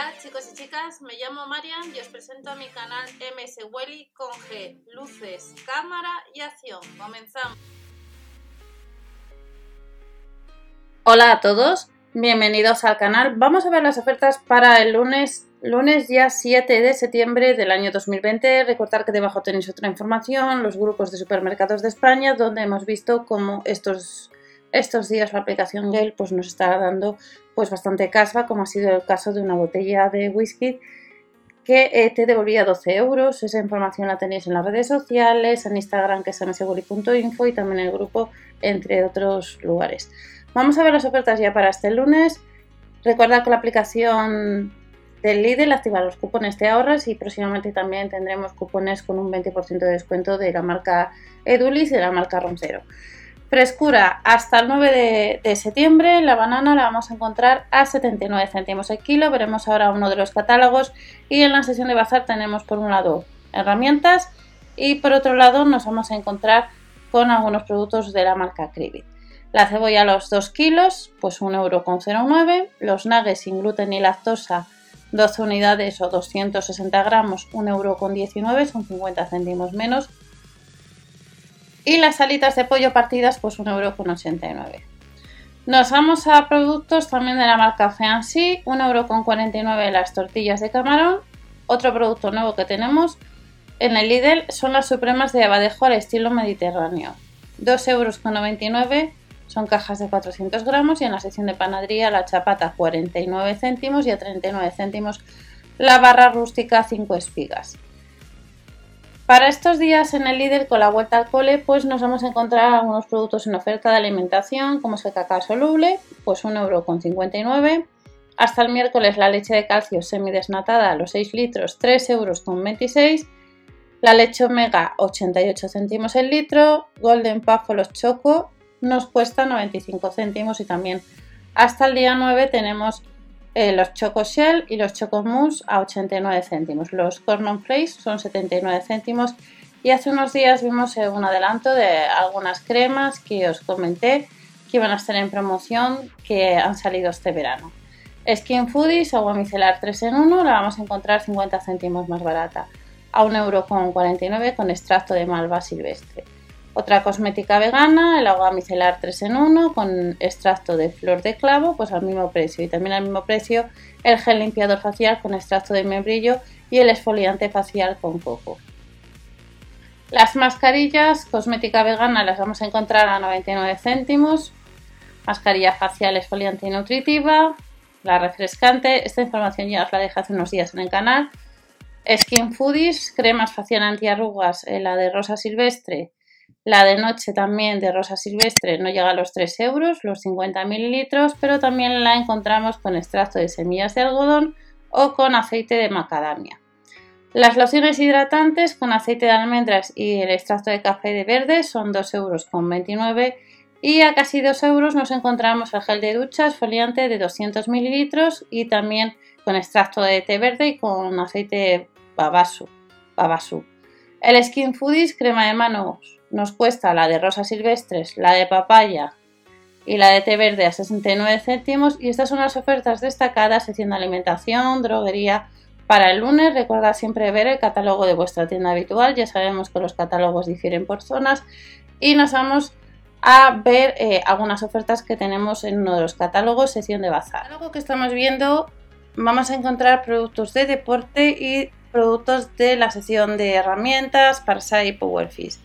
Hola chicos y chicas, me llamo Marian y os presento a mi canal MS Welly con G, luces, cámara y acción. Comenzamos. Hola a todos, bienvenidos al canal. Vamos a ver las ofertas para el lunes, lunes ya 7 de septiembre del año 2020. Recordad que debajo tenéis otra información, los grupos de supermercados de España, donde hemos visto cómo estos estos días la aplicación Gale pues, nos está dando pues, bastante casva, como ha sido el caso de una botella de whisky que eh, te devolvía 12 euros. Esa información la tenéis en las redes sociales, en Instagram que es mseguri.info y también en el grupo, entre otros lugares. Vamos a ver las ofertas ya para este lunes. Recuerda que la aplicación del Lidl activa los cupones de ahorras y próximamente también tendremos cupones con un 20% de descuento de la marca Edulis y de la marca Roncero. Frescura, hasta el 9 de, septiembre la banana la vamos a encontrar a 79 céntimos el kilo. Veremos ahora uno de los catálogos y en la sesión de bazar tenemos por un lado herramientas y por otro lado nos vamos a encontrar con algunos productos de la marca Cribit. La cebolla a los 2 kilos, pues 1,09€. Los nuggets sin gluten y lactosa, 12 unidades o 260 gramos, 1,19€, son 50 céntimos menos. Y las salitas de pollo partidas, pues 1,89€. Nos vamos a productos también de la marca Feansi, 1,49€ las tortillas de camarón. Otro producto nuevo que tenemos en el Lidl son las supremas de abadejo al estilo mediterráneo. 2,99€ son cajas de 400 gramos y en la sección de panadería la chapata 49 céntimos y a 39 céntimos la barra rústica 5 espigas. Para estos días en el líder con la vuelta al cole, pues nos vamos a encontrar algunos productos en oferta de alimentación, como es el cacao soluble, pues 1,59€. Hasta el miércoles la leche de calcio semidesnatada los 6 litros, 3,26€. La leche omega, 88 céntimos el litro. Golden los Choco nos cuesta 95 céntimos y también hasta el día 9 tenemos eh, los Choco Shell y los Choco Mousse a 89 céntimos. Los Corn Flakes son 79 céntimos. Y hace unos días vimos eh, un adelanto de algunas cremas que os comenté que iban a estar en promoción que han salido este verano. Skin Foodies, agua micelar 3 en 1, la vamos a encontrar 50 céntimos más barata, a 1,49€ con extracto de malva silvestre. Otra cosmética vegana, el agua micelar 3 en 1 con extracto de flor de clavo, pues al mismo precio. Y también al mismo precio el gel limpiador facial con extracto de membrillo y el esfoliante facial con coco. Las mascarillas, cosmética vegana, las vamos a encontrar a 99 céntimos. Mascarilla facial esfoliante y nutritiva. La refrescante, esta información ya os la dejé hace unos días en el canal. Skin Foodies, cremas facial antiarrugas, eh, la de rosa silvestre la de noche también de rosa silvestre no llega a los 3 euros, los 50 mililitros, pero también la encontramos con extracto de semillas de algodón o con aceite de macadamia. Las lociones hidratantes con aceite de almendras y el extracto de café de verde son 2,29 euros y a casi 2 euros nos encontramos el gel de duchas foliante de 200 mililitros y también con extracto de té verde y con aceite babasu. babasu. El Skin Foodies crema de manos nos cuesta la de rosas silvestres, la de papaya y la de té verde a 69 céntimos y estas son las ofertas destacadas sección de alimentación, droguería para el lunes. Recuerda siempre ver el catálogo de vuestra tienda habitual, ya sabemos que los catálogos difieren por zonas y nos vamos a ver eh, algunas ofertas que tenemos en uno de los catálogos, sección de bazar. Algo que estamos viendo, vamos a encontrar productos de deporte y productos de la sección de herramientas, Parsai y Powerfish.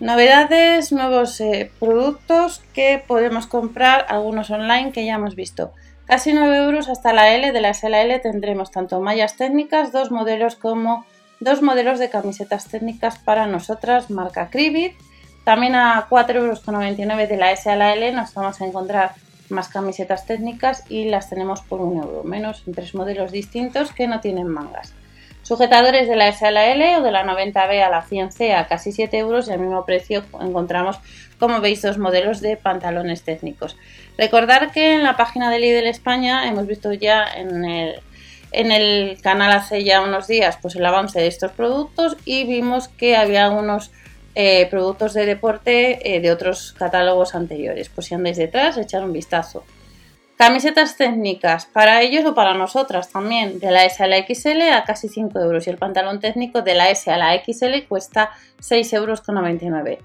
Novedades, nuevos eh, productos que podemos comprar, algunos online que ya hemos visto. Casi 9 euros hasta la L, de la SLL tendremos tanto mallas técnicas, dos modelos como dos modelos de camisetas técnicas para nosotras, marca Cribit. También a 4,99 euros de la S a la L nos vamos a encontrar más camisetas técnicas y las tenemos por un euro menos en tres modelos distintos que no tienen mangas. Sujetadores de la S a la L o de la 90B a la 100C a casi 7 euros y al mismo precio encontramos, como veis, dos modelos de pantalones técnicos. Recordar que en la página de Lidl España hemos visto ya en el, en el canal hace ya unos días pues el avance de estos productos y vimos que había algunos eh, productos de deporte eh, de otros catálogos anteriores. Pues si andáis detrás, echar un vistazo. Camisetas técnicas, para ellos o para nosotras también, de la S a la XL a casi 5 euros y el pantalón técnico de la S a la XL cuesta 6,99 euros.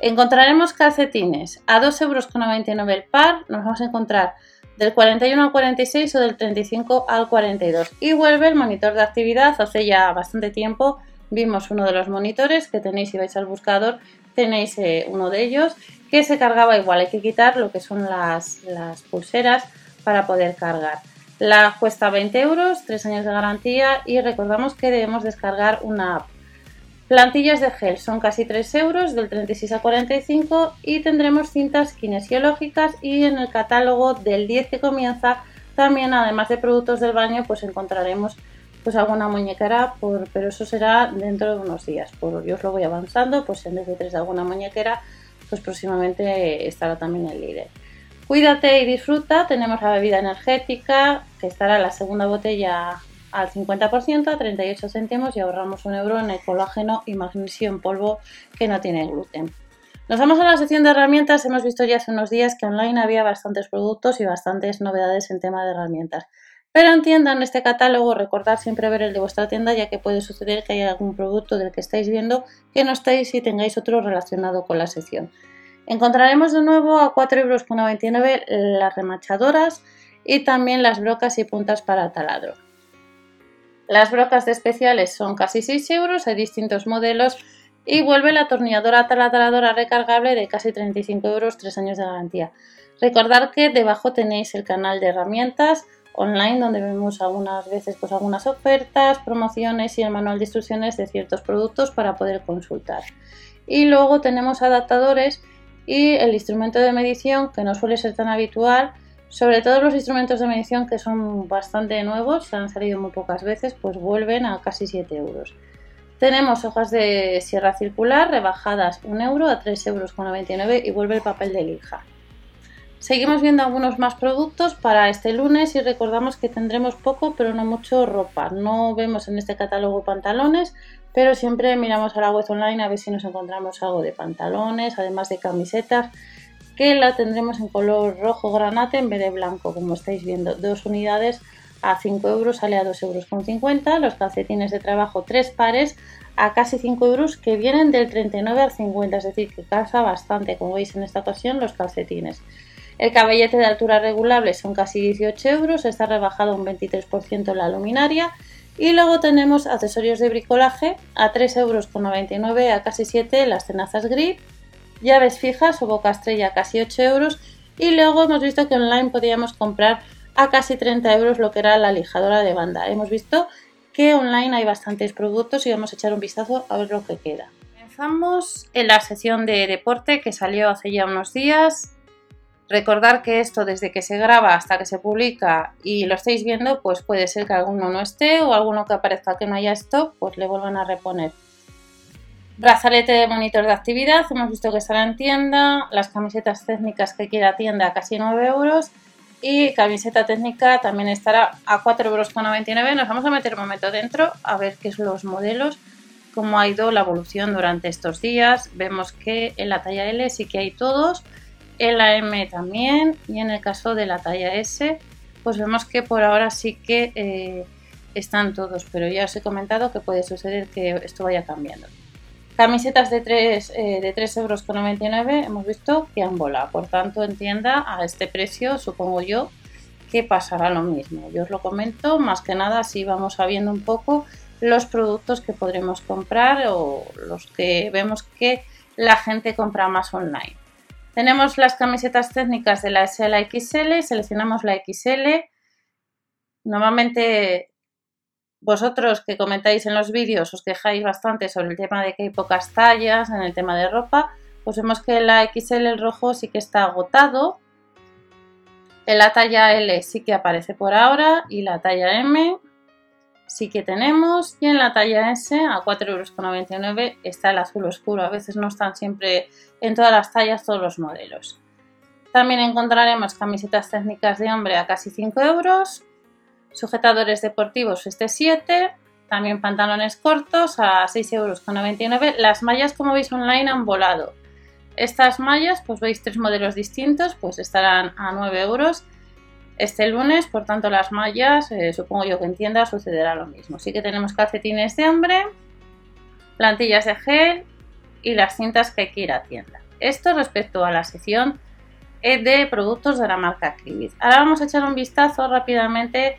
Encontraremos calcetines a 2,99 euros el par, nos vamos a encontrar del 41 al 46 o del 35 al 42. Y vuelve el monitor de actividad, hace ya bastante tiempo vimos uno de los monitores que tenéis si vais al buscador, tenéis eh, uno de ellos que se cargaba igual, hay que quitar lo que son las, las pulseras para poder cargar. La cuesta 20 euros, 3 años de garantía y recordamos que debemos descargar una app. Plantillas de gel son casi 3 euros, del 36 a 45 y tendremos cintas kinesiológicas y en el catálogo del 10 que comienza también además de productos del baño pues encontraremos pues alguna muñequera, por, pero eso será dentro de unos días. Por, yo os lo voy avanzando, pues en vez de tres de alguna muñequera, pues próximamente estará también el líder. Cuídate y disfruta, tenemos la bebida energética, que estará la segunda botella al 50% a 38 céntimos y ahorramos un euro en el colágeno y magnesio en polvo que no tiene gluten. Nos vamos a la sección de herramientas. Hemos visto ya hace unos días que online había bastantes productos y bastantes novedades en tema de herramientas. Pero entiendan este catálogo, recordad siempre ver el de vuestra tienda, ya que puede suceder que haya algún producto del que estáis viendo que no estáis y tengáis otro relacionado con la sección. Encontraremos de nuevo a 4,99 euros las remachadoras y también las brocas y puntas para taladro. Las brocas de especiales son casi 6 euros, hay distintos modelos y vuelve la atornilladora taladradora recargable de casi 35 euros, 3 años de garantía. Recordad que debajo tenéis el canal de herramientas, online donde vemos algunas veces pues algunas ofertas, promociones y el manual de instrucciones de ciertos productos para poder consultar. Y luego tenemos adaptadores y el instrumento de medición que no suele ser tan habitual, sobre todo los instrumentos de medición que son bastante nuevos, se han salido muy pocas veces, pues vuelven a casi 7 euros. Tenemos hojas de sierra circular rebajadas 1 euro a 3,99 euros y vuelve el papel de lija. Seguimos viendo algunos más productos para este lunes y recordamos que tendremos poco pero no mucho ropa. No vemos en este catálogo pantalones, pero siempre miramos a la web online a ver si nos encontramos algo de pantalones, además de camisetas, que la tendremos en color rojo granate en vez de blanco, como estáis viendo. Dos unidades a 5 euros sale a 2,50 euros. Los calcetines de trabajo, tres pares a casi 5 euros que vienen del 39 al 50, es decir, que casa bastante, como veis en esta ocasión, los calcetines. El caballete de altura regulable son casi 18 euros, está rebajado un 23% la luminaria. Y luego tenemos accesorios de bricolaje a 3,99 euros a casi 7 las tenazas grip, llaves fijas o boca estrella casi 8 euros. Y luego hemos visto que online podíamos comprar a casi 30 euros lo que era la lijadora de banda. Hemos visto que online hay bastantes productos y vamos a echar un vistazo a ver lo que queda. Comenzamos en la sección de deporte que salió hace ya unos días. Recordar que esto desde que se graba hasta que se publica y lo estáis viendo, pues puede ser que alguno no esté o alguno que aparezca que no haya stock, pues le vuelvan a reponer. Brazalete de monitor de actividad, hemos visto que estará en tienda, las camisetas técnicas que quiera tienda casi 9 euros y camiseta técnica también estará a 4,99 euros. Nos vamos a meter un momento dentro a ver qué son los modelos, cómo ha ido la evolución durante estos días. Vemos que en la talla L sí que hay todos en la M también y en el caso de la talla S pues vemos que por ahora sí que eh, están todos pero ya os he comentado que puede suceder que esto vaya cambiando. Camisetas de 3, eh, de 3 euros con 99 hemos visto que han volado. Por tanto en tienda a este precio supongo yo que pasará lo mismo. Yo os lo comento más que nada si vamos sabiendo un poco los productos que podremos comprar o los que vemos que la gente compra más online tenemos las camisetas técnicas de la S a XL, seleccionamos la XL. Normalmente vosotros que comentáis en los vídeos os quejáis bastante sobre el tema de que hay pocas tallas en el tema de ropa. Pues vemos que la XL, el rojo, sí que está agotado. En la talla L sí que aparece por ahora y la talla M sí que tenemos. Y en la talla S a 4,99 euros está el azul oscuro. A veces no están siempre en todas las tallas, todos los modelos. También encontraremos camisetas técnicas de hombre a casi 5 euros. Sujetadores deportivos este 7. También pantalones cortos a 6,99 euros. Las mallas, como veis online, han volado. Estas mallas, pues veis tres modelos distintos, pues estarán a 9 euros este lunes, por tanto las mallas, eh, supongo yo que en tienda sucederá lo mismo. Sí que tenemos calcetines de hombre, plantillas de gel y las cintas que hay que ir a tienda. Esto respecto a la sección eh, de productos de la marca Kibit. Ahora vamos a echar un vistazo rápidamente.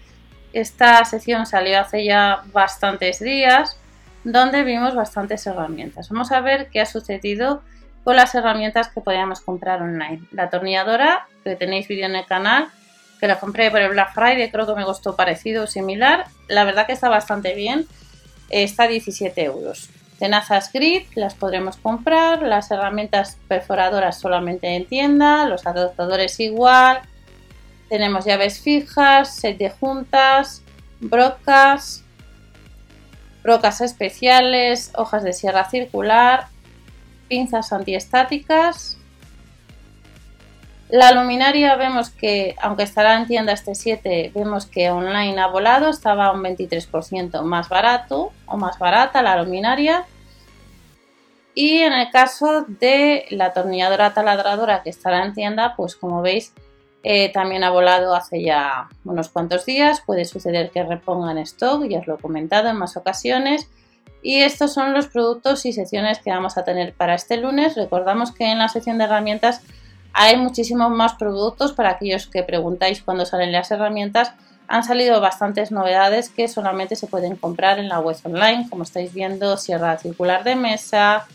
Esta sección salió hace ya bastantes días, donde vimos bastantes herramientas. Vamos a ver qué ha sucedido con las herramientas que podíamos comprar online. La atornilladora, que tenéis vídeo en el canal, que la compré por el Black Friday, creo que me costó parecido o similar. La verdad que está bastante bien, está a 17 euros. Tenazas grid las podremos comprar, las herramientas perforadoras solamente en tienda, los adaptadores igual, tenemos llaves fijas, set de juntas, brocas, brocas especiales, hojas de sierra circular, pinzas antiestáticas. La luminaria vemos que, aunque estará en tienda este 7, vemos que online ha volado, estaba un 23% más barato o más barata la luminaria. Y en el caso de la atornilladora taladradora que estará en tienda, pues como veis, eh, también ha volado hace ya unos cuantos días. Puede suceder que repongan stock, ya os lo he comentado en más ocasiones. Y estos son los productos y secciones que vamos a tener para este lunes. Recordamos que en la sección de herramientas hay muchísimos más productos para aquellos que preguntáis cuándo salen las herramientas. Han salido bastantes novedades que solamente se pueden comprar en la web online, como estáis viendo, sierra circular de mesa,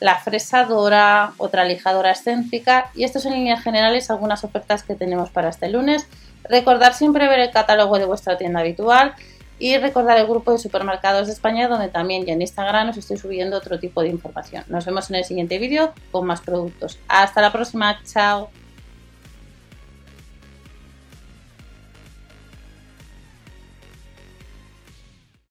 la fresadora, otra lijadora excéntrica y estos en líneas generales algunas ofertas que tenemos para este lunes. Recordar siempre ver el catálogo de vuestra tienda habitual y recordar el grupo de supermercados de España donde también ya en Instagram os estoy subiendo otro tipo de información. Nos vemos en el siguiente vídeo con más productos. Hasta la próxima, chao.